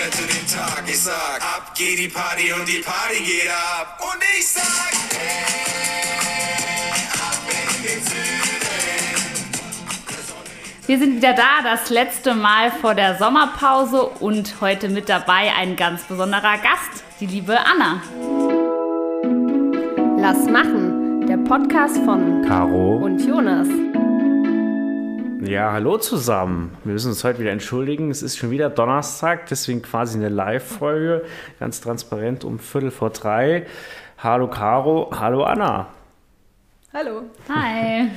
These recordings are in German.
rette den Tag. Ich sag, ab geht die Party und die Party geht ab. Und ich sag, hey, ab in den Süden. Wir sind wieder da, das letzte Mal vor der Sommerpause und heute mit dabei ein ganz besonderer Gast, die liebe Anna. Lass machen, der Podcast von Caro. und Jonas. Ja, hallo zusammen. Wir müssen uns heute wieder entschuldigen. Es ist schon wieder Donnerstag, deswegen quasi eine Live-Folge. Ganz transparent um Viertel vor drei. Hallo Caro, hallo Anna. Hallo. Hi.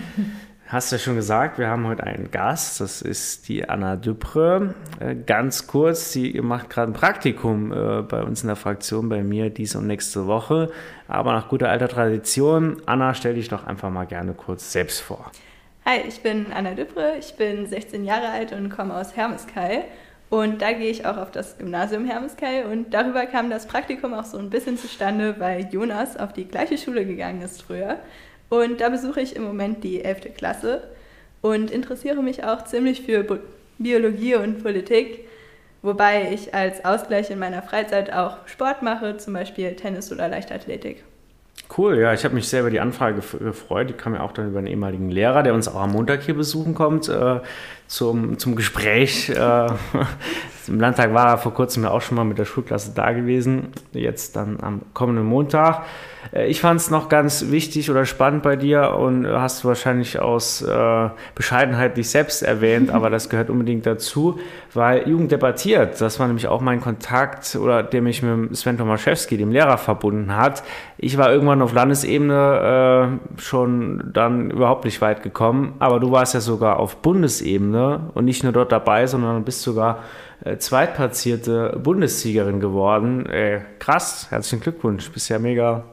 Hast ja schon gesagt, wir haben heute einen Gast. Das ist die Anna Düpre. Äh, Ganz kurz, sie macht gerade ein Praktikum äh, bei uns in der Fraktion, bei mir diese und nächste Woche. Aber nach guter alter Tradition, Anna, stell dich doch einfach mal gerne kurz selbst vor. Hi, ich bin Anna Düpre, ich bin 16 Jahre alt und komme aus Hermeskeil. Und da gehe ich auch auf das Gymnasium Hermeskeil und darüber kam das Praktikum auch so ein bisschen zustande, weil Jonas auf die gleiche Schule gegangen ist früher. Und da besuche ich im Moment die 11. Klasse und interessiere mich auch ziemlich für Biologie und Politik, wobei ich als Ausgleich in meiner Freizeit auch Sport mache, zum Beispiel Tennis oder Leichtathletik. Cool, ja, ich habe mich sehr über die Anfrage gef- gefreut. Die kam ja auch dann über einen ehemaligen Lehrer, der uns auch am Montag hier besuchen kommt, äh, zum, zum Gespräch. Äh, Im Landtag war er vor kurzem ja auch schon mal mit der Schulklasse da gewesen, jetzt dann am kommenden Montag. Äh, ich fand es noch ganz wichtig oder spannend bei dir und hast du wahrscheinlich aus äh, Bescheidenheit dich selbst erwähnt, aber das gehört unbedingt dazu, weil Jugend debattiert, das war nämlich auch mein Kontakt oder der mich mit Sven Tomaszewski, dem Lehrer, verbunden hat. Ich war irgendwann auf Landesebene äh, schon dann überhaupt nicht weit gekommen, aber du warst ja sogar auf Bundesebene und nicht nur dort dabei, sondern bist sogar äh, zweitplatzierte Bundessiegerin geworden. Äh, krass, herzlichen Glückwunsch, bist ja mega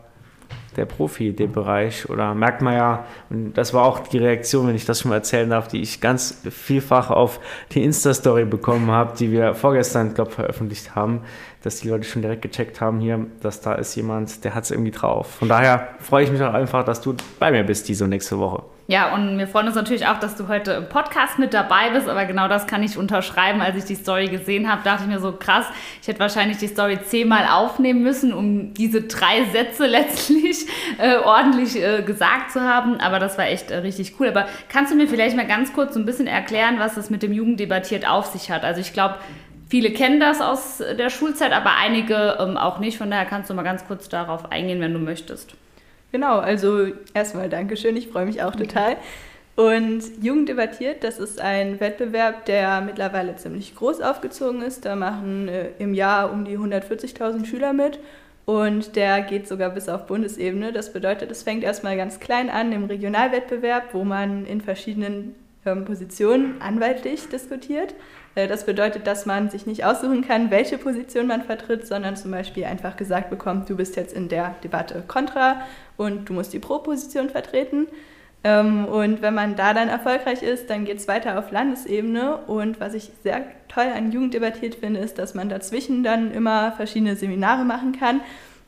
der Profi in dem Bereich oder merkt man ja, und das war auch die Reaktion, wenn ich das schon mal erzählen darf, die ich ganz vielfach auf die Insta-Story bekommen habe, die wir vorgestern, glaube veröffentlicht haben, dass die Leute schon direkt gecheckt haben hier, dass da ist jemand, der hat es irgendwie drauf. Von daher freue ich mich auch einfach, dass du bei mir bist diese nächste Woche. Ja, und wir freuen uns natürlich auch, dass du heute im Podcast mit dabei bist, aber genau das kann ich unterschreiben. Als ich die Story gesehen habe, dachte ich mir so krass, ich hätte wahrscheinlich die Story zehnmal aufnehmen müssen, um diese drei Sätze letztlich äh, ordentlich äh, gesagt zu haben. Aber das war echt äh, richtig cool. Aber kannst du mir vielleicht mal ganz kurz so ein bisschen erklären, was es mit dem Jugenddebattiert auf sich hat? Also ich glaube, viele kennen das aus der Schulzeit, aber einige ähm, auch nicht. Von daher kannst du mal ganz kurz darauf eingehen, wenn du möchtest. Genau, also erstmal Dankeschön, ich freue mich auch total. Und Jugend debattiert, das ist ein Wettbewerb, der mittlerweile ziemlich groß aufgezogen ist. Da machen äh, im Jahr um die 140.000 Schüler mit und der geht sogar bis auf Bundesebene. Das bedeutet, es fängt erstmal ganz klein an im Regionalwettbewerb, wo man in verschiedenen ähm, Positionen anwaltlich diskutiert. Äh, Das bedeutet, dass man sich nicht aussuchen kann, welche Position man vertritt, sondern zum Beispiel einfach gesagt bekommt, du bist jetzt in der Debatte kontra und du musst die Pro-Position vertreten. Ähm, Und wenn man da dann erfolgreich ist, dann geht es weiter auf Landesebene. Und was ich sehr toll an Jugend debattiert finde, ist, dass man dazwischen dann immer verschiedene Seminare machen kann.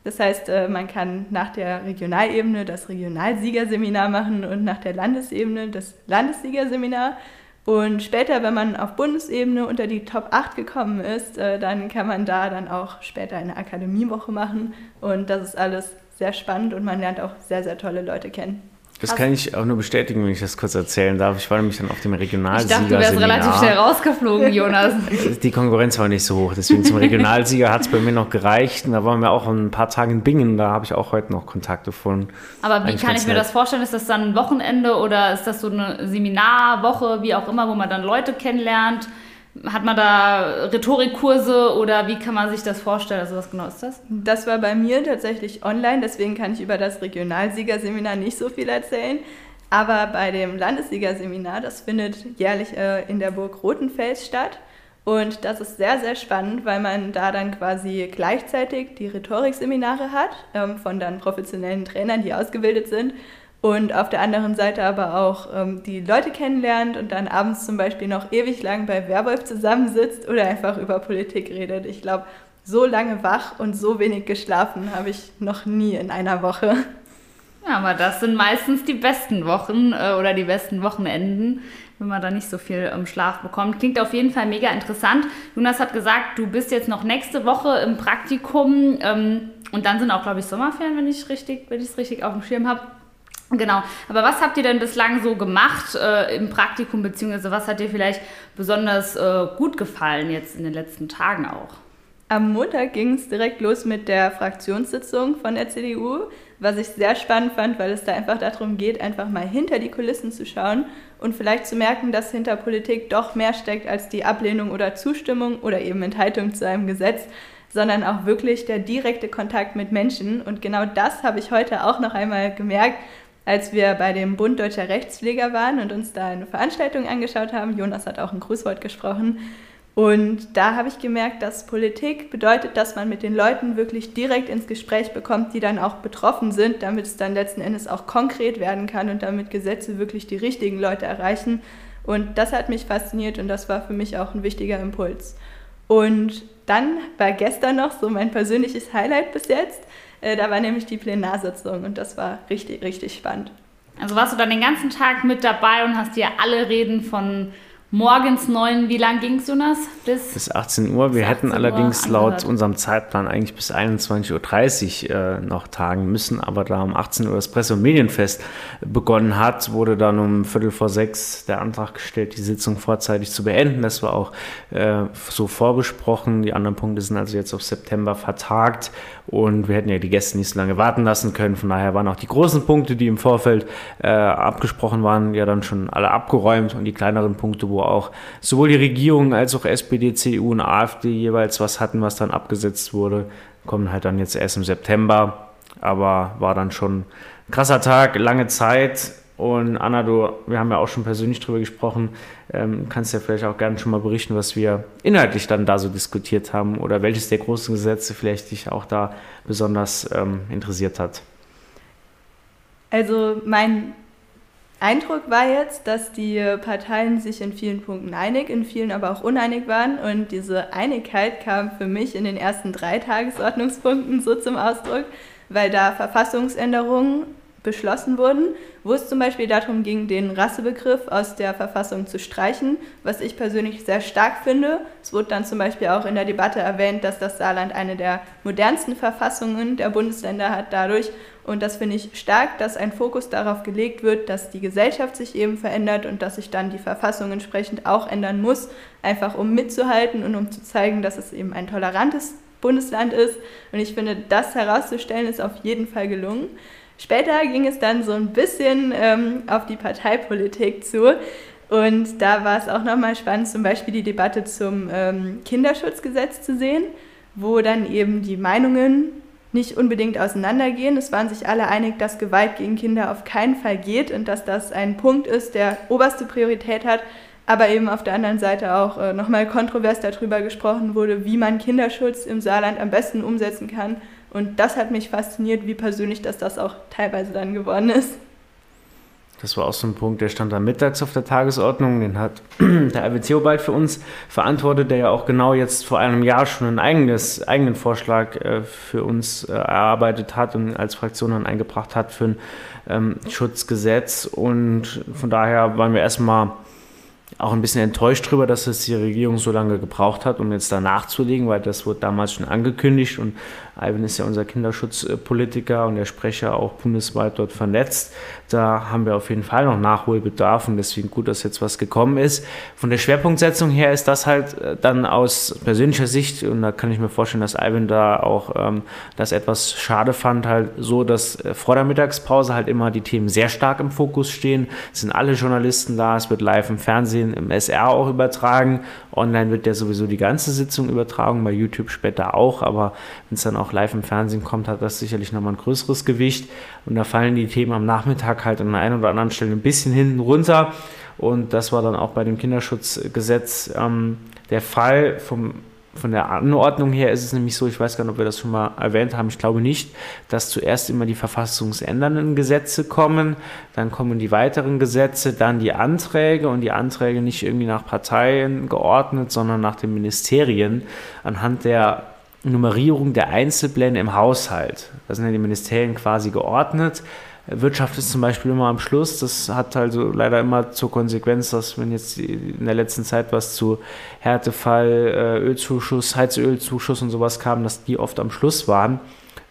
Das heißt, äh, man kann nach der Regionalebene das Regionalsiegerseminar machen und nach der Landesebene das Landessiegerseminar. Und später, wenn man auf Bundesebene unter die Top 8 gekommen ist, äh, dann kann man da dann auch später eine Akademiewoche machen. Und das ist alles sehr spannend und man lernt auch sehr, sehr tolle Leute kennen. Das kann ich auch nur bestätigen, wenn ich das kurz erzählen darf. Ich war nämlich dann auf dem Ich dachte, du wärst relativ schnell rausgeflogen, Jonas. Die Konkurrenz war nicht so hoch, deswegen zum Regionalsieger hat es bei mir noch gereicht. Und da waren wir auch ein paar Tage in Bingen, da habe ich auch heute noch Kontakt gefunden. Aber wie kann ich mir nett. das vorstellen? Ist das dann ein Wochenende oder ist das so eine Seminarwoche, wie auch immer, wo man dann Leute kennenlernt? Hat man da Rhetorikkurse oder wie kann man sich das vorstellen? Also was genau ist das? Das war bei mir tatsächlich online, deswegen kann ich über das Regionalsiegerseminar nicht so viel erzählen. Aber bei dem Landessiegerseminar, das findet jährlich äh, in der Burg Rothenfels statt. Und das ist sehr, sehr spannend, weil man da dann quasi gleichzeitig die Rhetorikseminare hat, ähm, von dann professionellen Trainern, die ausgebildet sind. Und auf der anderen Seite aber auch ähm, die Leute kennenlernt und dann abends zum Beispiel noch ewig lang bei Werwolf zusammensitzt oder einfach über Politik redet. Ich glaube, so lange wach und so wenig geschlafen habe ich noch nie in einer Woche. Ja, aber das sind meistens die besten Wochen äh, oder die besten Wochenenden, wenn man da nicht so viel ähm, Schlaf bekommt. Klingt auf jeden Fall mega interessant. Jonas hat gesagt, du bist jetzt noch nächste Woche im Praktikum ähm, und dann sind auch, glaube ich, Sommerferien, wenn ich richtig, wenn ich es richtig auf dem Schirm habe. Genau. Aber was habt ihr denn bislang so gemacht äh, im Praktikum, beziehungsweise was hat dir vielleicht besonders äh, gut gefallen jetzt in den letzten Tagen auch? Am Montag ging es direkt los mit der Fraktionssitzung von der CDU, was ich sehr spannend fand, weil es da einfach darum geht, einfach mal hinter die Kulissen zu schauen und vielleicht zu merken, dass hinter Politik doch mehr steckt als die Ablehnung oder Zustimmung oder eben Enthaltung zu einem Gesetz, sondern auch wirklich der direkte Kontakt mit Menschen. Und genau das habe ich heute auch noch einmal gemerkt, als wir bei dem Bund Deutscher Rechtspfleger waren und uns da eine Veranstaltung angeschaut haben. Jonas hat auch ein Grußwort gesprochen. Und da habe ich gemerkt, dass Politik bedeutet, dass man mit den Leuten wirklich direkt ins Gespräch bekommt, die dann auch betroffen sind, damit es dann letzten Endes auch konkret werden kann und damit Gesetze wirklich die richtigen Leute erreichen. Und das hat mich fasziniert und das war für mich auch ein wichtiger Impuls. Und dann war gestern noch so mein persönliches Highlight bis jetzt. Äh, da war nämlich die Plenarsitzung und das war richtig, richtig spannend. Also warst du dann den ganzen Tag mit dabei und hast dir alle Reden von morgens neun, wie lang ging es, Jonas? Bis, bis 18 Uhr. Wir hätten allerdings laut unserem Zeitplan eigentlich bis 21.30 Uhr äh, noch tagen müssen, aber da um 18 Uhr das Presse- und Medienfest begonnen hat, wurde dann um Viertel vor sechs der Antrag gestellt, die Sitzung vorzeitig zu beenden. Das war auch äh, so vorbesprochen. Die anderen Punkte sind also jetzt auf September vertagt und wir hätten ja die Gäste nicht so lange warten lassen können. Von daher waren auch die großen Punkte, die im Vorfeld äh, abgesprochen waren, ja dann schon alle abgeräumt und die kleineren Punkte, wo auch sowohl die Regierung als auch SPD, CDU und AfD jeweils was hatten, was dann abgesetzt wurde, kommen halt dann jetzt erst im September. Aber war dann schon ein krasser Tag, lange Zeit. Und Anna, du, wir haben ja auch schon persönlich drüber gesprochen, ähm, kannst ja vielleicht auch gerne schon mal berichten, was wir inhaltlich dann da so diskutiert haben oder welches der großen Gesetze vielleicht dich auch da besonders ähm, interessiert hat. Also mein Eindruck war jetzt, dass die Parteien sich in vielen Punkten einig, in vielen aber auch uneinig waren. Und diese Einigkeit kam für mich in den ersten drei Tagesordnungspunkten so zum Ausdruck, weil da Verfassungsänderungen beschlossen wurden, wo es zum Beispiel darum ging, den Rassebegriff aus der Verfassung zu streichen, was ich persönlich sehr stark finde. Es wurde dann zum Beispiel auch in der Debatte erwähnt, dass das Saarland eine der modernsten Verfassungen der Bundesländer hat dadurch. Und das finde ich stark, dass ein Fokus darauf gelegt wird, dass die Gesellschaft sich eben verändert und dass sich dann die Verfassung entsprechend auch ändern muss, einfach um mitzuhalten und um zu zeigen, dass es eben ein tolerantes Bundesland ist. Und ich finde, das herauszustellen, ist auf jeden Fall gelungen. Später ging es dann so ein bisschen ähm, auf die Parteipolitik zu. Und da war es auch nochmal spannend, zum Beispiel die Debatte zum ähm, Kinderschutzgesetz zu sehen, wo dann eben die Meinungen nicht unbedingt auseinandergehen. Es waren sich alle einig, dass Gewalt gegen Kinder auf keinen Fall geht und dass das ein Punkt ist, der oberste Priorität hat. Aber eben auf der anderen Seite auch äh, nochmal kontrovers darüber gesprochen wurde, wie man Kinderschutz im Saarland am besten umsetzen kann und das hat mich fasziniert, wie persönlich dass das auch teilweise dann geworden ist. Das war auch so ein Punkt, der stand da mittags auf der Tagesordnung. Den hat der Alvin Theobald für uns verantwortet, der ja auch genau jetzt vor einem Jahr schon einen eigenes, eigenen Vorschlag äh, für uns äh, erarbeitet hat und als Fraktion dann eingebracht hat für ein ähm, Schutzgesetz. Und von daher waren wir erstmal auch ein bisschen enttäuscht darüber, dass es die Regierung so lange gebraucht hat, um jetzt da nachzulegen, weil das wurde damals schon angekündigt und Alvin ist ja unser Kinderschutzpolitiker und der Sprecher auch bundesweit dort vernetzt. Da haben wir auf jeden Fall noch Nachholbedarf und deswegen gut, dass jetzt was gekommen ist. Von der Schwerpunktsetzung her ist das halt äh, dann aus persönlicher Sicht und da kann ich mir vorstellen, dass Alvin da auch ähm, das etwas schade fand, halt so, dass äh, vor der Mittagspause halt immer die Themen sehr stark im Fokus stehen. Es sind alle Journalisten da, es wird live im Fernsehen, im SR auch übertragen. Online wird ja sowieso die ganze Sitzung übertragen, bei YouTube später auch, aber wenn es dann auch auch live im Fernsehen kommt, hat das sicherlich nochmal ein größeres Gewicht. Und da fallen die Themen am Nachmittag halt an der einen oder anderen Stelle ein bisschen hinten runter. Und das war dann auch bei dem Kinderschutzgesetz ähm, der Fall. Vom, von der Anordnung her ist es nämlich so, ich weiß gar nicht, ob wir das schon mal erwähnt haben, ich glaube nicht, dass zuerst immer die verfassungsändernden Gesetze kommen, dann kommen die weiteren Gesetze, dann die Anträge und die Anträge nicht irgendwie nach Parteien geordnet, sondern nach den Ministerien anhand der Nummerierung der Einzelpläne im Haushalt. Da sind ja die Ministerien quasi geordnet. Wirtschaft ist zum Beispiel immer am Schluss. Das hat also leider immer zur Konsequenz, dass wenn jetzt in der letzten Zeit was zu Härtefall, äh, Ölzuschuss, Heizölzuschuss und sowas kam, dass die oft am Schluss waren.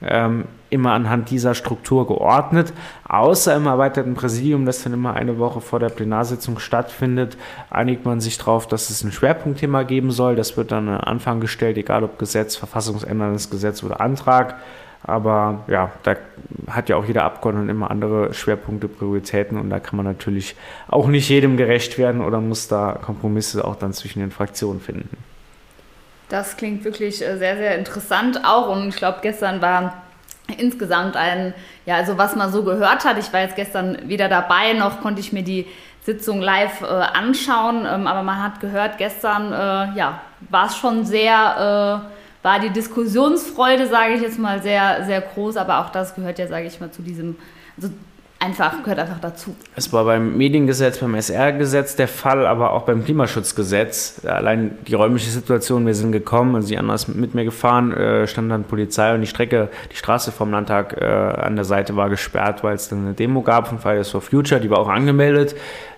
Ähm, immer anhand dieser Struktur geordnet, außer im erweiterten Präsidium, das dann immer eine Woche vor der Plenarsitzung stattfindet, einigt man sich darauf, dass es ein Schwerpunktthema geben soll. Das wird dann an Anfang gestellt, egal ob Gesetz, verfassungsänderndes Gesetz oder Antrag. Aber ja, da hat ja auch jeder Abgeordnete immer andere Schwerpunkte, Prioritäten und da kann man natürlich auch nicht jedem gerecht werden oder muss da Kompromisse auch dann zwischen den Fraktionen finden. Das klingt wirklich äh, sehr, sehr interessant auch und ich glaube, gestern war insgesamt ein, ja, also was man so gehört hat. Ich war jetzt gestern weder dabei, noch konnte ich mir die Sitzung live äh, anschauen, ähm, aber man hat gehört, gestern, äh, ja, war es schon sehr, äh, war die Diskussionsfreude, sage ich jetzt mal, sehr, sehr groß, aber auch das gehört ja, sage ich mal, zu diesem, also einfach, gehört einfach dazu. Es war beim Mediengesetz, beim SR-Gesetz der Fall, aber auch beim Klimaschutzgesetz. Allein die räumliche Situation, wir sind gekommen, die anderen ist mit mir gefahren, äh, stand dann Polizei und die Strecke, die Straße vom Landtag äh, an der Seite war gesperrt, weil es dann eine Demo gab von Fridays for Future, die war auch angemeldet.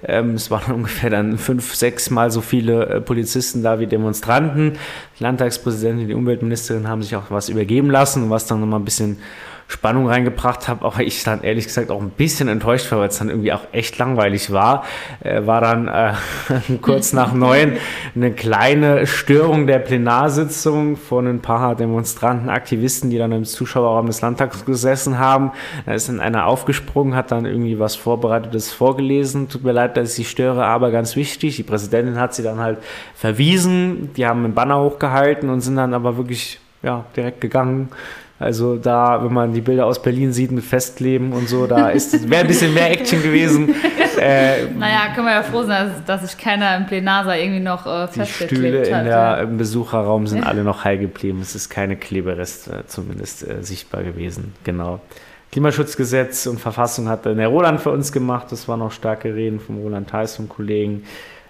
Ähm, es waren ungefähr dann fünf, sechs Mal so viele äh, Polizisten da wie Demonstranten. Die Landtagspräsidentin, die Umweltministerin haben sich auch was übergeben lassen, was dann nochmal ein bisschen Spannung reingebracht habe, auch ich dann ehrlich gesagt auch ein bisschen enttäuscht war, weil es dann irgendwie auch echt langweilig war. Äh, war dann äh, kurz nach neun eine kleine Störung der Plenarsitzung von ein paar Demonstranten, Aktivisten, die dann im Zuschauerraum des Landtags gesessen haben. Da ist dann einer aufgesprungen, hat dann irgendwie was Vorbereitetes vorgelesen. Tut mir leid, dass ich sie störe, aber ganz wichtig. Die Präsidentin hat sie dann halt verwiesen. Die haben einen Banner hochgehalten und sind dann aber wirklich ja, direkt gegangen. Also da, wenn man die Bilder aus Berlin sieht mit Festkleben und so, da ist wäre ein bisschen mehr Action gewesen. Äh, naja, können wir ja froh sein, dass, dass sich keiner im Plenarsaal irgendwie noch äh, Die Stühle in der, im Besucherraum sind alle noch heil geblieben. Es ist keine Klebereste zumindest äh, sichtbar gewesen. Genau. Klimaschutzgesetz und Verfassung hat der Roland für uns gemacht. Das waren noch starke Reden vom Roland Theis, vom Kollegen.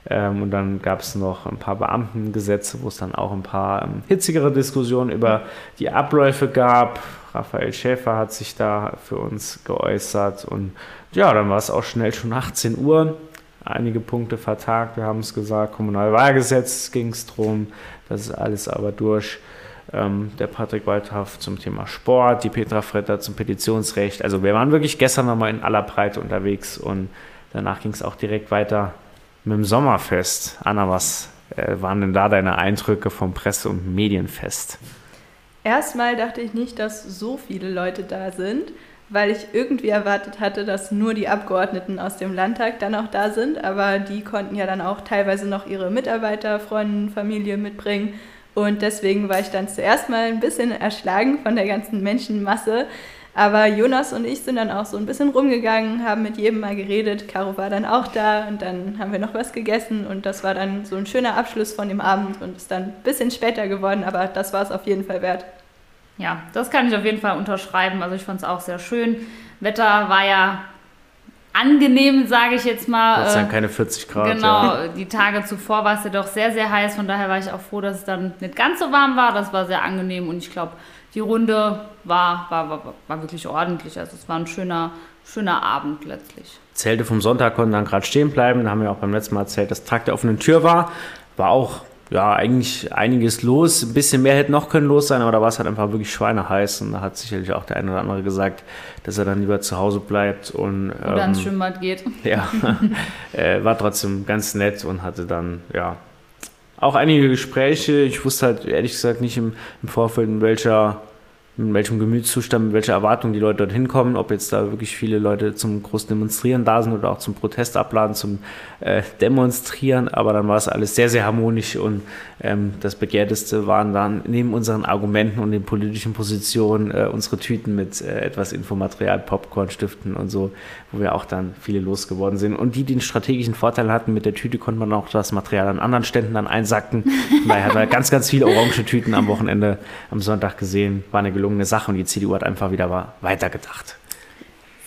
Ähm, und dann gab es noch ein paar Beamtengesetze, wo es dann auch ein paar ähm, hitzigere Diskussionen über die Abläufe gab. Raphael Schäfer hat sich da für uns geäußert. Und ja, dann war es auch schnell schon 18 Uhr. Einige Punkte vertagt, wir haben es gesagt. Kommunalwahlgesetz ging es drum. Das ist alles aber durch. Ähm, der Patrick Waldhoff zum Thema Sport, die Petra Fretter zum Petitionsrecht. Also wir waren wirklich gestern nochmal in aller Breite unterwegs und danach ging es auch direkt weiter mit dem Sommerfest. Anna, was äh, waren denn da deine Eindrücke vom Presse- und Medienfest? Erstmal dachte ich nicht, dass so viele Leute da sind, weil ich irgendwie erwartet hatte, dass nur die Abgeordneten aus dem Landtag dann auch da sind. Aber die konnten ja dann auch teilweise noch ihre Mitarbeiter, Freunde, Familie mitbringen. Und deswegen war ich dann zuerst mal ein bisschen erschlagen von der ganzen Menschenmasse. Aber Jonas und ich sind dann auch so ein bisschen rumgegangen, haben mit jedem mal geredet. Caro war dann auch da und dann haben wir noch was gegessen und das war dann so ein schöner Abschluss von dem Abend und ist dann ein bisschen später geworden, aber das war es auf jeden Fall wert. Ja, das kann ich auf jeden Fall unterschreiben. Also ich fand es auch sehr schön. Wetter war ja angenehm, sage ich jetzt mal. Das sind keine 40 Grad. Genau, ja. die Tage zuvor war es ja doch sehr, sehr heiß. Von daher war ich auch froh, dass es dann nicht ganz so warm war. Das war sehr angenehm und ich glaube, die Runde war, war, war, war wirklich ordentlich. Also es war ein schöner, schöner Abend letztlich. Zelte vom Sonntag konnten dann gerade stehen bleiben. Da haben wir auch beim letzten Mal erzählt, dass Tag der offenen Tür war. War auch ja, eigentlich einiges los. Ein bisschen mehr hätte noch können los sein, aber da war es halt einfach wirklich schweineheiß. Und da hat sicherlich auch der eine oder andere gesagt, dass er dann lieber zu Hause bleibt und oder ähm, ins Schwimmbad geht. Ja, äh, war trotzdem ganz nett und hatte dann ja auch einige Gespräche. Ich wusste halt ehrlich gesagt nicht im, im Vorfeld, in welcher in welchem Gemütszustand, mit welcher Erwartung die Leute dorthin kommen, ob jetzt da wirklich viele Leute zum großen Demonstrieren da sind oder auch zum Protest abladen, zum äh, Demonstrieren. Aber dann war es alles sehr, sehr harmonisch und ähm, das Begehrteste waren dann neben unseren Argumenten und den politischen Positionen äh, unsere Tüten mit äh, etwas Infomaterial, Popcorn, Stiften und so, wo wir auch dann viele losgeworden sind. Und die, die den strategischen Vorteil hatten, mit der Tüte konnte man auch das Material an anderen Ständen dann einsacken. Daher hat man ganz, ganz viele orange Tüten am Wochenende, am Sonntag gesehen. War eine gelungene Sache und die CDU hat einfach wieder weitergedacht.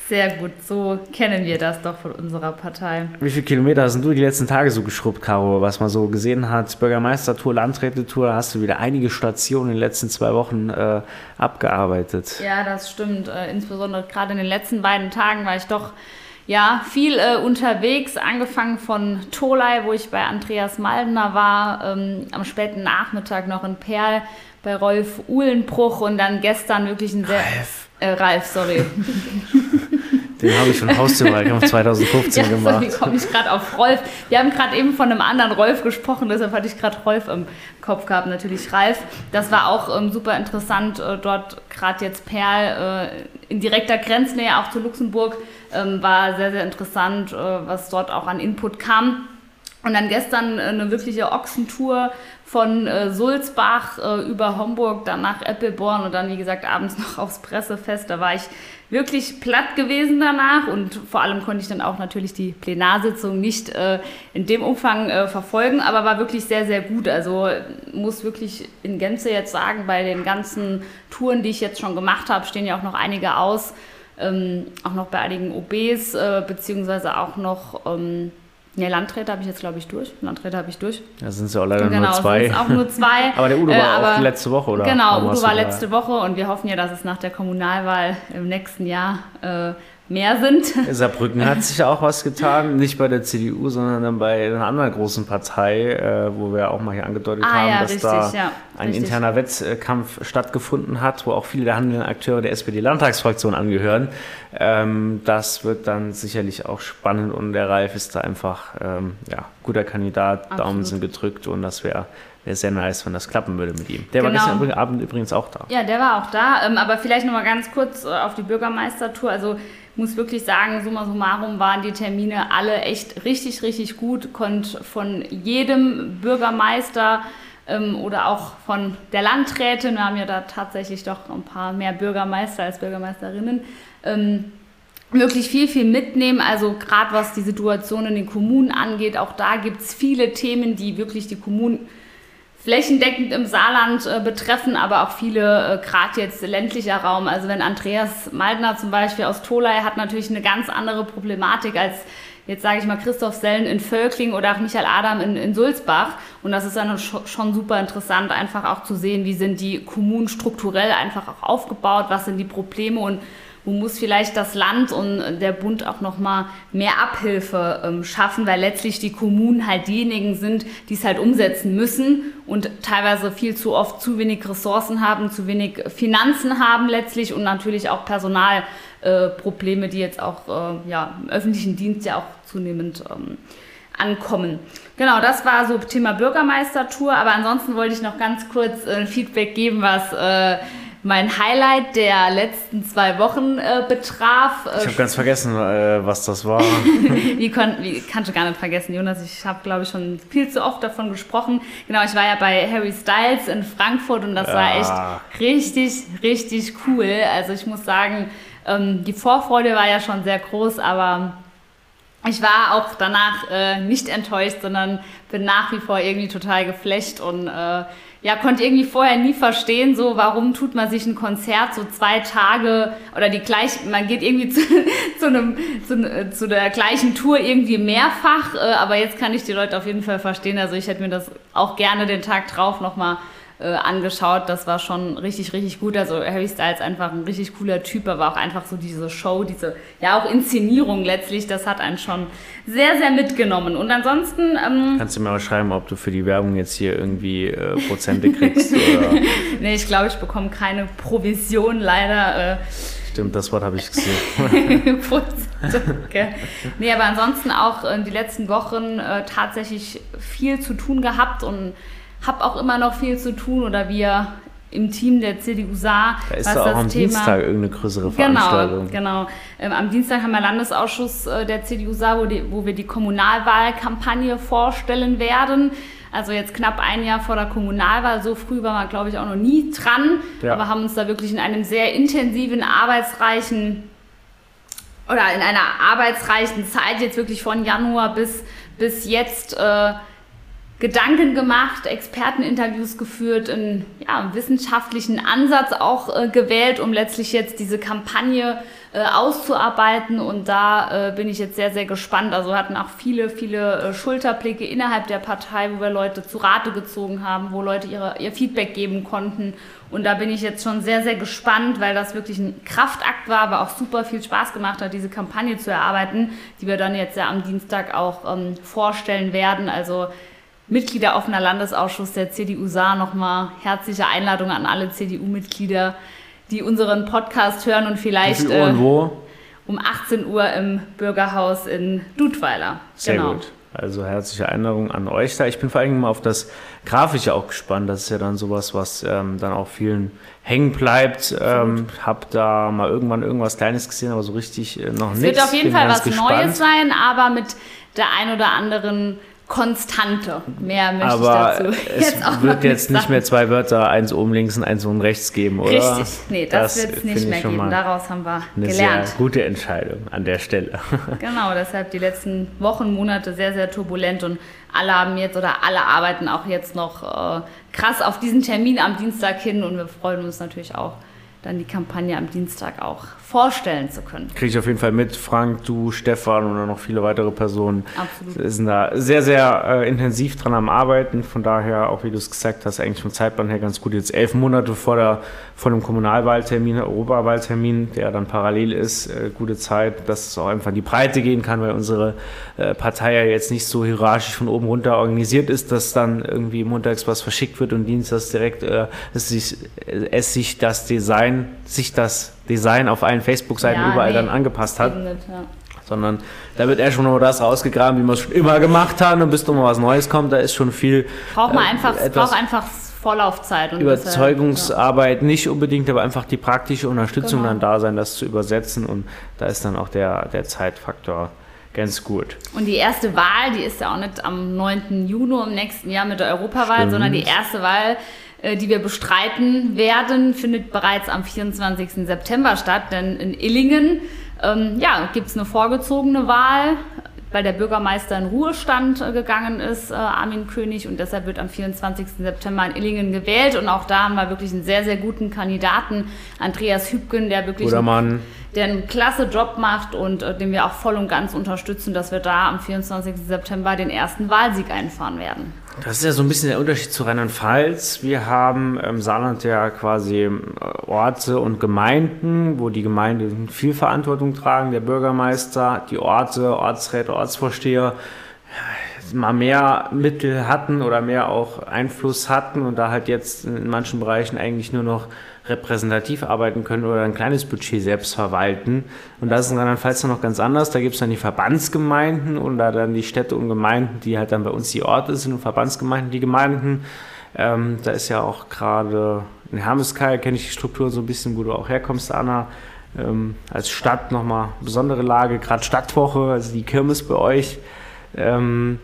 Sehr gut, so kennen wir das doch von unserer Partei. Wie viele Kilometer hast du die letzten Tage so geschrubbt, Caro? Was man so gesehen hat, Bürgermeistertour, Landrätetour, hast du wieder einige Stationen in den letzten zwei Wochen äh, abgearbeitet. Ja, das stimmt. Äh, insbesondere gerade in den letzten beiden Tagen war ich doch ja, viel äh, unterwegs, angefangen von Tolai, wo ich bei Andreas Maldner war, ähm, am späten Nachmittag noch in Perl bei Rolf Uhlenbruch und dann gestern wirklich ein sehr... Ralf. Äh, Ralf, sorry. Den habe ich schon Haustürwahlkampf 2015 Ja, gemacht. sorry, komme ich gerade auf Rolf. Wir haben gerade eben von einem anderen Rolf gesprochen, deshalb hatte ich gerade Rolf im Kopf gehabt, natürlich Ralf. Das war auch ähm, super interessant, äh, dort gerade jetzt Perl äh, in direkter Grenznähe auch zu Luxemburg, ähm, war sehr, sehr interessant, äh, was dort auch an Input kam. Und dann gestern äh, eine wirkliche Ochsentour von äh, Sulzbach äh, über Homburg, dann nach Eppelborn und dann, wie gesagt, abends noch aufs Pressefest. Da war ich wirklich platt gewesen danach und vor allem konnte ich dann auch natürlich die Plenarsitzung nicht äh, in dem Umfang äh, verfolgen, aber war wirklich sehr, sehr gut. Also äh, muss wirklich in Gänze jetzt sagen, bei den ganzen Touren, die ich jetzt schon gemacht habe, stehen ja auch noch einige aus, ähm, auch noch bei einigen OBs, äh, beziehungsweise auch noch... Ähm, Ne, Landräte habe ich jetzt, glaube ich, durch. Landräte habe ich durch. Da sind es ja auch leider genau, nur zwei. sind auch nur zwei. Aber der Udo Äh, war auch letzte Woche, oder? Genau, Udo war letzte Woche und wir hoffen ja, dass es nach der Kommunalwahl im nächsten Jahr äh, mehr sind. Saarbrücken hat sich auch was getan, nicht bei der CDU, sondern dann bei einer anderen großen Partei, äh, wo wir auch mal hier angedeutet Ah, haben, ja, dass richtig, da ja, ein richtig. interner Wettkampf stattgefunden hat, wo auch viele der handelnden Akteure der SPD-Landtagsfraktion angehören. Ähm, das wird dann sicherlich auch spannend und der Ralf ist da einfach ähm, ja, guter Kandidat, Daumen Absolut. sind gedrückt und das wäre wär sehr nice, wenn das klappen würde mit ihm. Der war Genau. gestern übrigens- Abend übrigens auch da. Ja, der war auch da. Ähm, aber vielleicht noch mal ganz kurz äh, auf die Bürgermeistertour. Also muss wirklich sagen, summa summarum waren die Termine alle echt richtig, richtig gut. Konnte von jedem Bürgermeister ähm, oder auch von der Landrätin, wir haben ja da tatsächlich doch ein paar mehr Bürgermeister als Bürgermeisterinnen, ähm, wirklich viel, viel mitnehmen. Also gerade was die Situation in den Kommunen angeht, auch da gibt es viele Themen, die wirklich die Kommunen flächendeckend im Saarland äh, betreffen, aber auch viele, äh, gerade jetzt ländlicher Raum. Also wenn Andreas Maldner zum Beispiel aus Tolai hat natürlich eine ganz andere Problematik als jetzt sage ich mal Christoph Sellen in Völkling oder auch Michael Adam in, in Sulzbach. Und das ist dann scho- schon super interessant, einfach auch zu sehen, wie sind die Kommunen strukturell einfach auch aufgebaut, was sind die Probleme und wo muss vielleicht das Land und der Bund auch noch mal mehr Abhilfe ähm, schaffen, weil letztlich die Kommunen halt diejenigen sind, die es halt umsetzen müssen und teilweise viel zu oft zu wenig Ressourcen haben, zu wenig Finanzen haben letztlich und natürlich auch Personalprobleme, äh, die jetzt auch äh, ja, im öffentlichen Dienst ja auch zunehmend ähm, ankommen. Genau, das war so Thema Bürgermeistertour, aber ansonsten wollte ich noch ganz kurz äh, Feedback geben, was äh, mein Highlight der letzten zwei Wochen äh, betraf. Äh, Ich habe ganz vergessen, äh, was das war. wie, kon wie kannst du gar nicht vergessen, Jonas. Ich habe, glaube ich, schon viel zu oft davon gesprochen. Genau, ich war ja bei Harry Styles in Frankfurt und das war Ja. echt richtig, richtig cool. Also ich muss sagen, ähm, die Vorfreude war ja schon sehr groß, aber ich war auch danach äh, nicht enttäuscht, sondern bin nach wie vor irgendwie total geflecht und äh, ja, konnte irgendwie vorher nie verstehen, so warum tut man sich ein Konzert so zwei Tage oder die gleich, man geht irgendwie zu, zu, einem, zu, äh, zu der gleichen Tour irgendwie mehrfach, äh, aber jetzt kann ich die Leute auf jeden Fall verstehen. Also ich hätte mir das auch gerne den Tag drauf nochmal äh, angeschaut. Das war schon richtig, richtig gut. Also Harry Styles einfach ein richtig cooler Typ, aber auch einfach so diese Show, diese, ja auch Inszenierung letztlich, das hat einen schon sehr, sehr mitgenommen. Und ansonsten, ähm, Kannst du mir mal schreiben, ob du für die Werbung jetzt hier irgendwie äh, Prozente kriegst? oder? nee, ich glaube, ich bekomme keine Provision leider. Äh, Stimmt, das Wort habe ich gesehen. okay. Nee, aber ansonsten auch äh, die letzten Wochen äh, tatsächlich viel zu tun gehabt und habe auch immer noch viel zu tun oder wir im Team der CDU Saar, Da ist doch auch am Dienstag irgendeine größere Genau, Veranstaltung. genau. Ähm, am Dienstag haben wir Landesausschuss äh, der CDU Saar, wo, die, wo wir die Kommunalwahlkampagne vorstellen werden. Also jetzt knapp ein Jahr vor der Kommunalwahl. So früh war man, glaube ich, auch noch nie dran. Ja. Aber haben uns da wirklich in einem sehr intensiven, arbeitsreichen oder in einer arbeitsreichen Zeit jetzt wirklich von Januar bis, bis jetzt äh, Gedanken gemacht, Experteninterviews geführt, einen ja, wissenschaftlichen Ansatz auch äh, gewählt, um letztlich jetzt diese Kampagne äh, auszuarbeiten. Und da äh, bin ich jetzt sehr, sehr gespannt. Also hatten auch viele, viele äh, Schulterblicke innerhalb der Partei, wo wir Leute zu Rate gezogen haben, wo Leute ihre, ihr Feedback geben konnten. Und da bin ich jetzt schon sehr, sehr gespannt, weil das wirklich ein Kraftakt war, aber auch super viel Spaß gemacht hat, diese Kampagne zu erarbeiten, die wir dann jetzt ja am Dienstag auch ähm, vorstellen werden. Also Mitglieder offener Landesausschuss der CDU Saar nochmal herzliche Einladung an alle CDU-Mitglieder, die unseren Podcast hören und vielleicht äh, um 18 Uhr im Bürgerhaus in Dudweiler. Sehr genau. gut. Also herzliche Erinnerung an euch da. Ich bin vor allem mal auf das Grafische auch gespannt. Das ist ja dann sowas, was ähm, dann auch vielen hängen bleibt. Ähm, hab da mal irgendwann irgendwas Kleines gesehen, aber so richtig äh, noch Es nichts. wird auf jeden Bin Fall was gespannt. Neues sein, aber mit der ein oder anderen Konstante. Mehr möchte Aber ich dazu es jetzt auch wird jetzt nicht sagen. mehr zwei Wörter, eins oben links und eins oben rechts geben, oder? Richtig, nee, das, wird es nicht ich mehr geben. Daraus haben wir Eine gelernt. sehr gute Entscheidung an der Stelle. Genau, deshalb die letzten Wochen, Monate sehr, sehr turbulent und alle haben jetzt oder alle arbeiten auch jetzt noch äh, krass auf diesen Termin am Dienstag hin und wir freuen uns natürlich auch, dann die Kampagne am Dienstag auch vorstellen zu können. Kriege ich auf jeden Fall mit. Frank, du, Stefan und noch viele weitere Personen Absolut. sind da sehr, sehr äh, intensiv dran am Arbeiten. Von daher, auch wie du es gesagt hast, eigentlich vom Zeitplan her ganz gut. Jetzt elf Monate vor, der, vor dem Kommunalwahltermin, Europawahltermin, der dann parallel ist, äh, gute Zeit, dass es auch einfach in die Breite gehen kann, weil unsere äh, Partei ja jetzt nicht so hierarchisch von oben runter organisiert ist, dass dann irgendwie montags was verschickt wird und dienstags direkt äh, es, sich, es sich das Design, sich das Design auf allen Facebook-Seiten Ja, überall nee, dann angepasst hat nicht, ja. sondern da wird erst schon mal das rausgegraben, wie man es schon immer gemacht hat und bis noch mal was Neues kommt, da ist schon viel Braucht man äh, einfach, braucht einfach Vorlaufzeit. Und Überzeugungsarbeit nicht unbedingt, aber einfach die praktische Unterstützung Genau. dann da sein, das zu übersetzen und da ist dann auch der, der Zeitfaktor ganz gut. Und die erste Wahl, die ist ja auch nicht am 9. Juni im nächsten Jahr mit der Europawahl, Stimmt. sondern die erste Wahl, die wir bestreiten werden, findet bereits am 24. September statt. Denn in Illingen ähm, ja, gibt es eine vorgezogene Wahl, weil der Bürgermeister in Ruhestand äh, gegangen ist, äh, Armin König, und deshalb wird am 24. September in Illingen gewählt. Und auch da haben wir wirklich einen sehr, sehr guten Kandidaten, Andreas Hübgen, der wirklich Guter Mann, der einen klasse Job macht und äh, den wir auch voll und ganz unterstützen, dass wir da am 24. September den ersten Wahlsieg einfahren werden. Das ist ja so ein bisschen der Unterschied zu Rheinland-Pfalz. Wir haben im Saarland ja quasi äh, Orte und Gemeinden, wo die Gemeinden viel Verantwortung tragen, der Bürgermeister, die Orte, Ortsräte, Ortsvorsteher äh, mal mehr Mittel hatten oder mehr auch Einfluss hatten und da halt jetzt in manchen Bereichen eigentlich nur noch repräsentativ arbeiten können oder ein kleines Budget selbst verwalten. Und das ist in Rheinland-Pfalz dann noch ganz anders. Da gibt es dann die Verbandsgemeinden und da dann die Städte und Gemeinden, die halt dann bei uns die Orte sind und Verbandsgemeinden die Gemeinden. Ähm, da ist ja auch gerade in Hermeskeil, kenne ich die Struktur so ein bisschen, wo du auch herkommst, Anna. Ähm, als Stadt nochmal besondere Lage, gerade Stadtwoche, also die Kirmes bei euch. Ähm,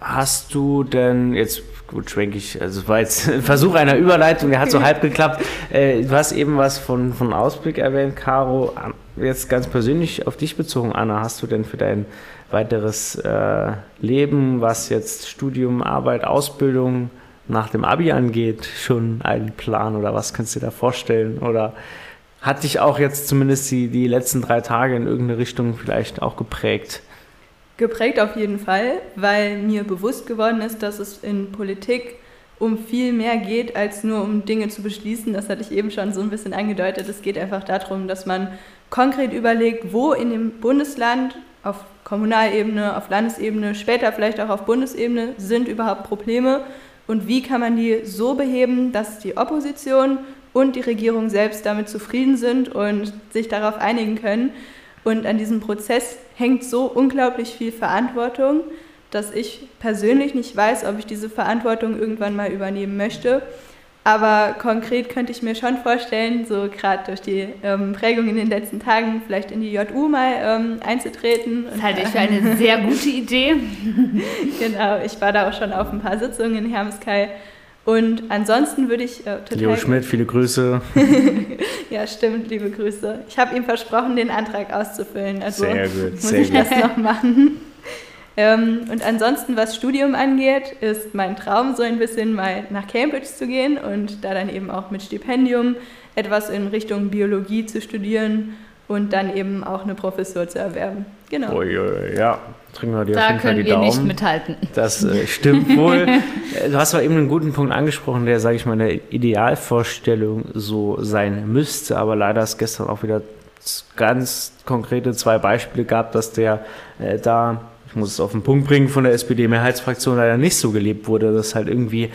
Hast du denn, jetzt gut schwenke ich, also es war jetzt ein Versuch einer Überleitung, der hat so halb geklappt. Äh, du hast eben was von, von Ausblick erwähnt, Caro. Jetzt ganz persönlich auf dich bezogen, Anna, hast du denn für dein weiteres äh, Leben, was jetzt Studium, Arbeit, Ausbildung nach dem Abi angeht, schon einen Plan oder was kannst du dir da vorstellen? Oder hat dich auch jetzt zumindest die, die letzten drei Tage in irgendeine Richtung vielleicht auch geprägt? Geprägt auf jeden Fall, weil mir bewusst geworden ist, dass es in Politik um viel mehr geht, als nur um Dinge zu beschließen. Das hatte ich eben schon so ein bisschen angedeutet. Es geht einfach darum, dass man konkret überlegt, wo in dem Bundesland auf Kommunalebene, auf Landesebene, später vielleicht auch auf Bundesebene sind überhaupt Probleme und wie kann man die so beheben, dass die Opposition und die Regierung selbst damit zufrieden sind und sich darauf einigen können. Und an diesem Prozess hängt so unglaublich viel Verantwortung, dass ich persönlich nicht weiß, ob ich diese Verantwortung irgendwann mal übernehmen möchte. Aber konkret könnte ich mir schon vorstellen, so gerade durch die ähm, Prägung in den letzten Tagen, vielleicht in die JU mal ähm, einzutreten. Das halte ich für eine sehr gute Idee. genau, ich war da auch schon auf ein paar Sitzungen in Hermeskeil. Und ansonsten würde ich äh. Leo Schmidt, viele Grüße. Ja, stimmt, liebe Grüße. Ich habe ihm versprochen, den Antrag auszufüllen. Also Sehr gut, muss sehr ich gut. das noch machen. Ähm, und ansonsten, was Studium angeht, ist mein Traum so ein bisschen mal nach Cambridge zu gehen und da dann eben auch mit Stipendium etwas in Richtung Biologie zu studieren und dann eben auch eine Professur zu erwerben. Genau. Ui, ja, trinken wir dir Da auf jeden Fall können die wir Daumen. nicht mithalten. Das äh, stimmt wohl. Äh, Du hast aber eben einen guten Punkt angesprochen, der, sage ich mal, in der Idealvorstellung so sein müsste. Aber leider ist gestern auch wieder ganz konkrete zwei Beispiele gab, dass der äh, da, ich muss es auf den Punkt bringen, von der SPD-Mehrheitsfraktion leider nicht so gelebt wurde, dass halt irgendwie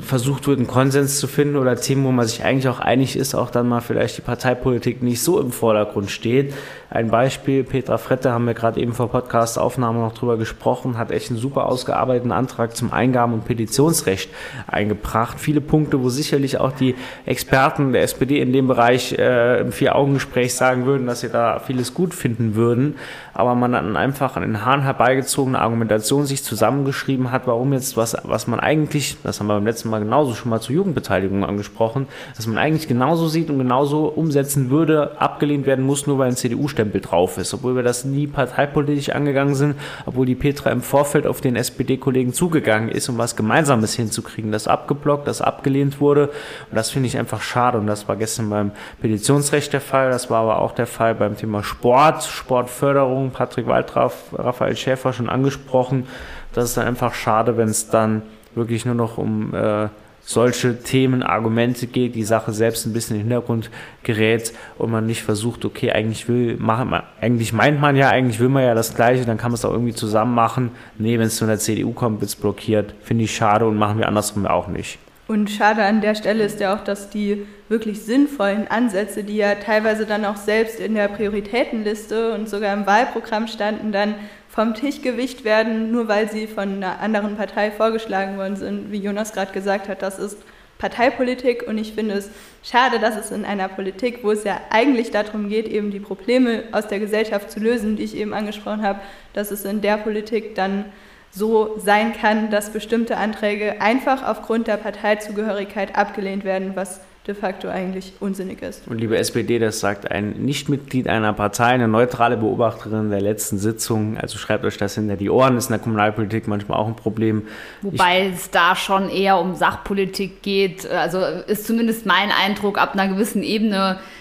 versucht wird, einen Konsens zu finden oder Themen, wo man sich eigentlich auch einig ist, auch dann mal vielleicht die Parteipolitik nicht so im Vordergrund steht. Ein Beispiel, Petra Frette, haben wir gerade eben vor Podcast-Aufnahme noch drüber gesprochen, hat echt einen super ausgearbeiteten Antrag zum Eingaben- und Petitionsrecht eingebracht. Viele Punkte, wo sicherlich auch die Experten der SPD in dem Bereich äh, im Vier-Augen-Gespräch sagen würden, dass sie da vieles gut finden würden, aber man dann einfach an den Haaren herbeigezogene Argumentation sich zusammengeschrieben hat, warum jetzt was, was man eigentlich, das haben wir beim letzten Mal genauso schon mal zur Jugendbeteiligung angesprochen, dass man eigentlich genauso sieht und genauso umsetzen würde, abgelehnt werden muss, nur weil ein CDU-Stempel drauf ist, obwohl wir das nie parteipolitisch angegangen sind, obwohl die Petra im Vorfeld auf den SPD-Kollegen zugegangen ist, um was Gemeinsames hinzukriegen, das abgeblockt, das abgelehnt wurde. Und das finde ich einfach schade. Und das war gestern beim Petitionsrecht der Fall, das war aber auch der Fall beim Thema Sport, Sportförderung, Patrick Waldraff, Raphael Schäfer schon angesprochen, das ist dann einfach schade, wenn es dann wirklich nur noch um äh, solche Themen, Argumente geht, die Sache selbst ein bisschen in den Hintergrund gerät und man nicht versucht, okay, eigentlich will, machen, eigentlich meint man ja, eigentlich will man ja das Gleiche, dann kann man es auch irgendwie zusammen machen. Nee, wenn es von der CDU kommt, wird es blockiert. Finde ich schade und machen wir andersrum auch nicht. Und schade an der Stelle ist ja auch, dass die wirklich sinnvollen Ansätze, die ja teilweise dann auch selbst in der Prioritätenliste und sogar im Wahlprogramm standen, dann vom Tisch gewicht werden, nur weil sie von einer anderen Partei vorgeschlagen worden sind. Wie Jonas gerade gesagt hat, das ist Parteipolitik und ich finde es schade, dass es in einer Politik, wo es ja eigentlich darum geht, eben die Probleme aus der Gesellschaft zu lösen, die ich eben angesprochen habe, dass es in der Politik dann so sein kann, dass bestimmte Anträge einfach aufgrund der Parteizugehörigkeit abgelehnt werden, was de facto eigentlich unsinnig ist. Und liebe SPD, das sagt ein Nichtmitglied einer Partei, eine neutrale Beobachterin der letzten Sitzung. Also schreibt euch das hinter die Ohren, ist in der Kommunalpolitik manchmal auch ein Problem. Wobei es da schon eher um Sachpolitik geht. Also ist zumindest mein Eindruck, ab einer gewissen Ebene äh,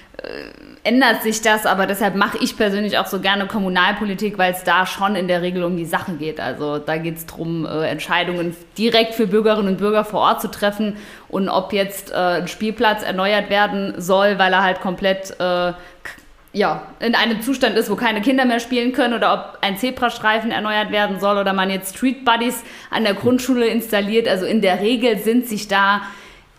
ändert sich das, aber deshalb mache ich persönlich auch so gerne Kommunalpolitik, weil es da schon in der Regel um die Sache geht. Also da geht es darum, äh, Entscheidungen direkt für Bürgerinnen und Bürger vor Ort zu treffen und ob jetzt äh, ein Spielplatz erneuert werden soll, weil er halt komplett äh, ja, in einem Zustand ist, wo keine Kinder mehr spielen können oder ob ein Zebrastreifen erneuert werden soll oder man jetzt Street Buddies an der Grundschule installiert. Also in der Regel sind sich da,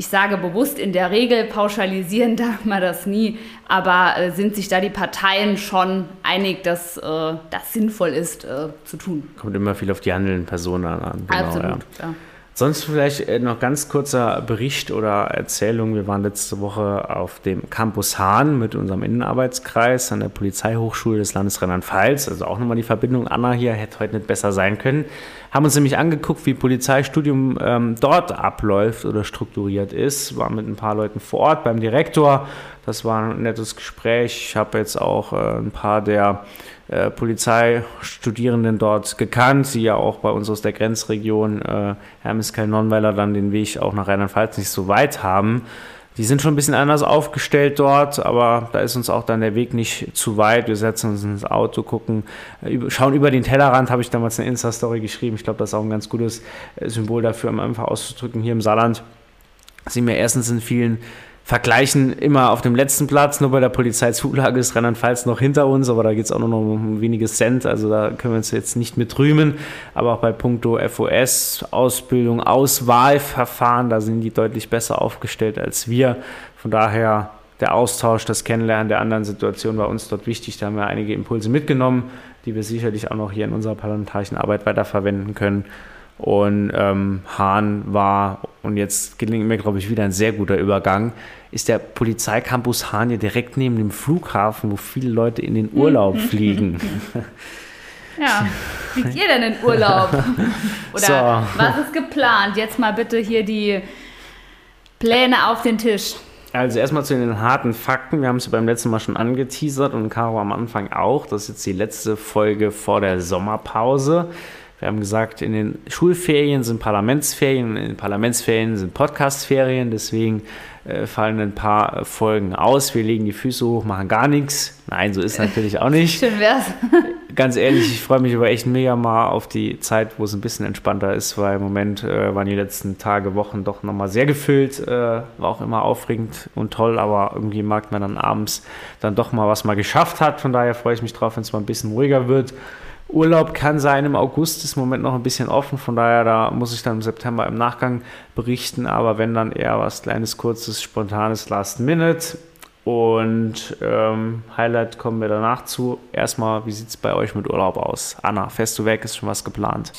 ich sage bewusst in der Regel, pauschalisieren darf man das nie, aber äh, sind sich da die Parteien schon einig, dass äh, das sinnvoll ist äh, zu tun. Kommt immer viel auf die handelnden Personen an. Genau, Absolut. Ja. Ja. Sonst vielleicht äh, noch ganz kurzer Bericht oder Erzählung. Wir waren letzte Woche auf dem Campus Hahn mit unserem Innenarbeitskreis an der Polizeihochschule des Landes Rheinland-Pfalz. Also auch nochmal die Verbindung. Anna hier hätte heute nicht besser sein können. Haben uns nämlich angeguckt, wie Polizeistudium ähm, dort abläuft oder strukturiert ist. Waren mit ein paar Leuten vor Ort beim Direktor. Das war ein nettes Gespräch. Ich habe jetzt auch äh, ein paar der äh, Polizeistudierenden dort gekannt, die ja auch bei uns aus der Grenzregion äh, Hermeskeil-Nonnweiler dann den Weg auch nach Rheinland-Pfalz nicht so weit haben. Die sind schon ein bisschen anders aufgestellt dort, aber da ist uns auch dann der Weg nicht zu weit. Wir setzen uns ins Auto, gucken, äh, schauen über den Tellerrand, habe ich damals eine Insta-Story geschrieben. Ich glaube, das ist auch ein ganz gutes äh, Symbol dafür, um einfach auszudrücken, hier im Saarland sind wir erstens in vielen Vergleichen immer auf dem letzten Platz. Nur bei der Polizeizulage ist Rheinland-Pfalz noch hinter uns, aber da geht es auch nur noch um wenige Cent. Also da können wir uns jetzt nicht mit rühmen. Aber auch bei puncto FOS, Ausbildung, Auswahlverfahren, da sind die deutlich besser aufgestellt als wir. Von daher der Austausch, das Kennenlernen der anderen Situation war uns dort wichtig. Da haben wir einige Impulse mitgenommen, die wir sicherlich auch noch hier in unserer parlamentarischen Arbeit weiterverwenden können. Und ähm, Hahn war, und jetzt gelingt mir, glaube ich, wieder ein sehr guter Übergang, ist der Polizeicampus Hahn hier direkt neben dem Flughafen, wo viele Leute in den Urlaub fliegen. Ja, fliegt ihr denn in Urlaub? Oder So. was ist geplant? Jetzt mal bitte hier die Pläne auf den Tisch. Also erstmal zu den harten Fakten. Wir haben es ja beim letzten Mal schon angeteasert und Caro am Anfang auch. Das ist jetzt die letzte Folge vor der Sommerpause. Wir haben gesagt, in den Schulferien sind Parlamentsferien, in den Parlamentsferien sind Podcastferien, deswegen äh, fallen ein paar Folgen aus. Wir legen die Füße hoch, machen gar nichts. Nein, so ist es natürlich auch nicht. Schön wär's. Ganz ehrlich, ich freue mich aber echt mega mal auf die Zeit, wo es ein bisschen entspannter ist, weil im Moment äh, waren die letzten Tage, Wochen doch nochmal sehr gefüllt. Äh, war auch immer aufregend und toll, aber irgendwie mag man dann abends dann doch mal was mal geschafft hat. Von daher freue ich mich drauf, wenn es mal ein bisschen ruhiger wird. Urlaub kann sein, im August ist im Moment noch ein bisschen offen, von daher da muss ich dann im September im Nachgang berichten, aber wenn dann eher was kleines, kurzes, spontanes Last Minute. Und ähm, Highlight kommen wir danach zu. Erstmal, wie sieht es bei euch mit Urlaub aus? Anna, fährst du weg? Ist schon was geplant?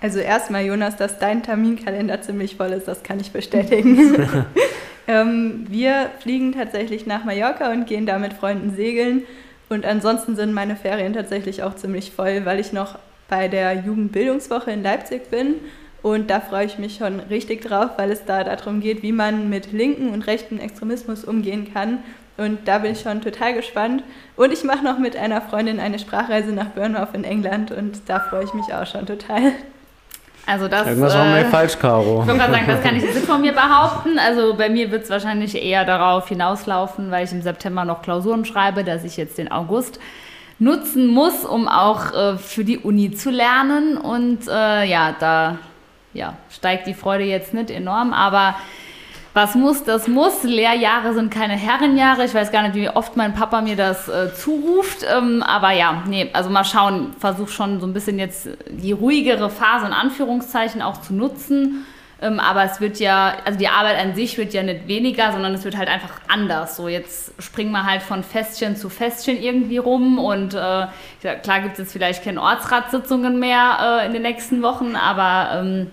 Also erstmal, Jonas, dass dein Terminkalender ziemlich voll ist, das kann ich bestätigen. ähm, wir fliegen tatsächlich nach Mallorca und gehen da mit Freunden segeln. Und ansonsten sind meine Ferien tatsächlich auch ziemlich voll, weil ich noch bei der Jugendbildungswoche in Leipzig bin. Und da freue ich mich schon richtig drauf, weil es da darum geht, wie man mit linken und rechten Extremismus umgehen kann. Und da bin ich schon total gespannt. Und ich mache noch mit einer Freundin eine Sprachreise nach Bournemouth in England und da freue ich mich auch schon total. Also das, Irgendwas äh, mal falsch, Caro. Ich wollte gerade sagen, das kann ich jetzt von mir behaupten. Also bei mir wird es wahrscheinlich eher darauf hinauslaufen, weil ich im September noch Klausuren schreibe, dass ich jetzt den August nutzen muss, um auch äh, für die Uni zu lernen. Und äh, ja, da ja, steigt die Freude jetzt nicht enorm, aber was muss, das muss. Lehrjahre sind keine Herrenjahre. Ich weiß gar nicht, wie oft mein Papa mir das äh, zuruft. Ähm, aber ja, nee, also mal schauen. Versuche schon so ein bisschen jetzt die ruhigere Phase in Anführungszeichen auch zu nutzen. Ähm, aber es wird ja, also die Arbeit an sich wird ja nicht weniger, sondern es wird halt einfach anders. So jetzt springen wir halt von Festchen zu Festchen irgendwie rum und äh, ja, klar gibt es jetzt vielleicht keine Ortsratssitzungen mehr äh, in den nächsten Wochen, aber ähm,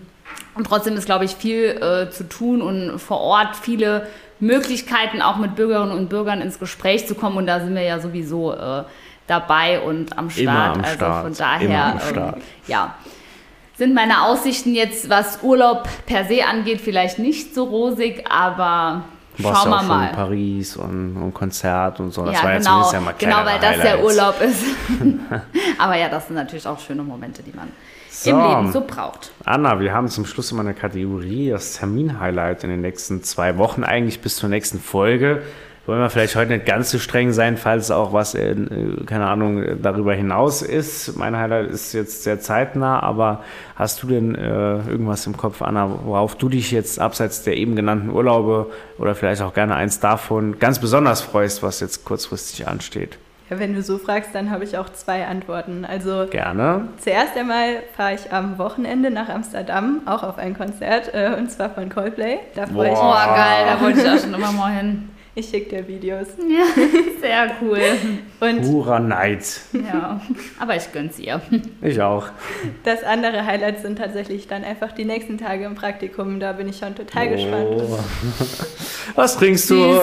und trotzdem ist, glaube ich, viel äh, zu tun und vor Ort viele Möglichkeiten, auch mit Bürgerinnen und Bürgern ins Gespräch zu kommen. Und da sind wir ja sowieso äh, dabei und am Start. Immer am also Start. von daher, Immer am ähm, ja, sind meine Aussichten jetzt, was Urlaub per se angeht, vielleicht nicht so rosig, aber warst schauen ja wir mal. in Paris und, und Konzert und so. Das ja, war ja genau, zumindest ja mal genau, weil das der Highlights. Urlaub ist. aber ja, das sind natürlich auch schöne Momente, die man So. im Leben so braucht. Anna, wir haben zum Schluss immer eine Kategorie, das Termin-Highlight in den nächsten zwei Wochen, eigentlich bis zur nächsten Folge. Wollen wir vielleicht heute nicht ganz so streng sein, falls auch was, äh, keine Ahnung, darüber hinaus ist. Mein Highlight ist jetzt sehr zeitnah, aber hast du denn äh, irgendwas im Kopf, Anna, worauf du dich jetzt abseits der eben genannten Urlaube oder vielleicht auch gerne eins davon ganz besonders freust, was jetzt kurzfristig ansteht? Ja, wenn du so fragst, dann habe ich auch zwei Antworten. Also Gerne. zuerst einmal fahre ich am Wochenende nach Amsterdam, auch auf ein Konzert, äh, und zwar von Coldplay. Da freue ich Oh, mich. geil, da wollte ich auch schon immer mal hin. Ich schicke dir Videos. Ja, sehr cool. Und Purer Neid. Ja, aber ich gönn's ihr. Ich auch. das andere Highlight sind tatsächlich dann einfach die nächsten Tage im Praktikum. Da bin ich schon total gespannt. Oh. Was trinkst du?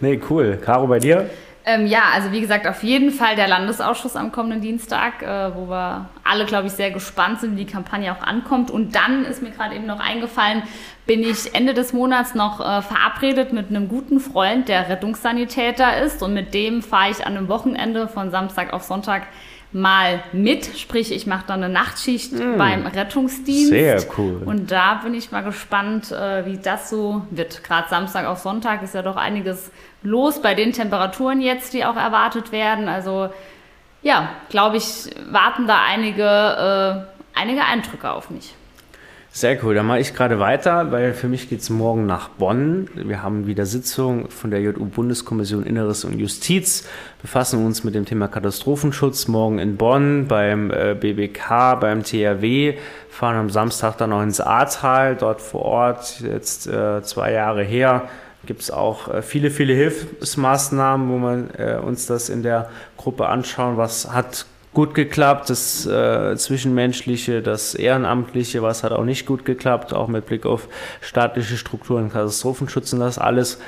nee, cool. Caro, bei dir? Ähm, ja, also wie gesagt, auf jeden Fall der Landesausschuss am kommenden Dienstag, äh, wo wir alle, glaube ich, sehr gespannt sind, wie die Kampagne auch ankommt. Und dann ist mir gerade eben noch eingefallen, bin ich Ende des Monats noch äh, verabredet mit einem guten Freund, der Rettungssanitäter ist. Und mit dem fahre ich an einem Wochenende von Samstag auf Sonntag mal mit. Sprich, ich mache dann eine Nachtschicht beim Rettungsdienst. Sehr cool. Und da bin ich mal gespannt, äh, wie das so wird. Gerade Samstag auf Sonntag ist ja doch einiges los bei den Temperaturen jetzt, die auch erwartet werden. Also ja, glaube ich, warten da einige, äh, einige Eindrücke auf mich. Sehr cool. Dann mache ich gerade weiter, weil für mich geht es morgen nach Bonn. Wir haben wieder Sitzung von der JU-Bundeskommission Inneres und Justiz, befassen uns mit dem Thema Katastrophenschutz morgen in Bonn beim äh, BBK, beim THW, fahren am Samstag dann noch ins Ahrtal, dort vor Ort, jetzt äh, zwei Jahre her. Gibt es auch äh, viele, viele Hilfsmaßnahmen, wo man äh, uns das in der Gruppe anschauen, was hat gut geklappt, das äh, Zwischenmenschliche, das Ehrenamtliche, was hat auch nicht gut geklappt, auch mit Blick auf staatliche Strukturen, Katastrophenschutz und das alles.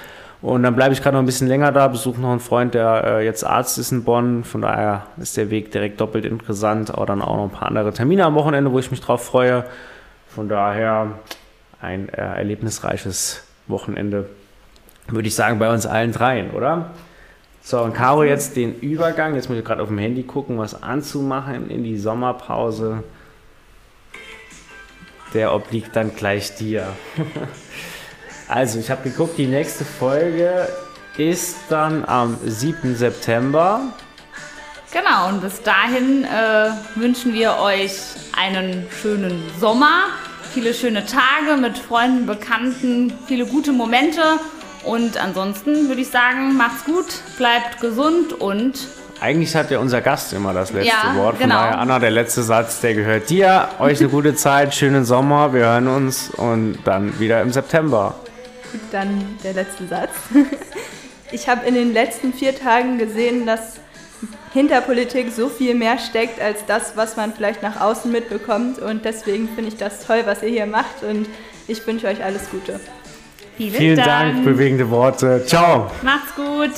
Und dann bleibe ich gerade noch ein bisschen länger da, besuche noch einen Freund, der äh, jetzt Arzt ist in Bonn. Von daher ist der Weg direkt doppelt interessant, aber dann auch noch ein paar andere Termine am Wochenende, wo ich mich drauf freue. Von daher ein äh, erlebnisreiches Wochenende, würde ich sagen, bei uns allen dreien, oder? So, und Caro jetzt den Übergang, jetzt muss ich gerade auf dem Handy gucken, was anzumachen in die Sommerpause. Der obliegt dann gleich dir. also, ich habe geguckt, die nächste Folge ist dann am 7. September. Genau, und bis dahin äh, wünschen wir euch einen schönen Sommer, viele schöne Tage mit Freunden, Bekannten, viele gute Momente. Und ansonsten würde ich sagen, macht's gut, bleibt gesund und Eigentlich hat ja unser Gast immer das letzte Ja, Wort. Von genau. daher, Anna, der letzte Satz, der gehört dir. Euch eine gute Zeit, schönen Sommer. Wir hören uns und dann wieder im September. Dann der letzte Satz. Ich habe in den letzten vier Tagen gesehen, dass hinter Politik so viel mehr steckt als das, was man vielleicht nach außen mitbekommt. Und deswegen finde ich das toll, was ihr hier macht. Und ich wünsche euch alles Gute. Vielen, Vielen Dank, bewegende Worte. Ciao. Macht's gut.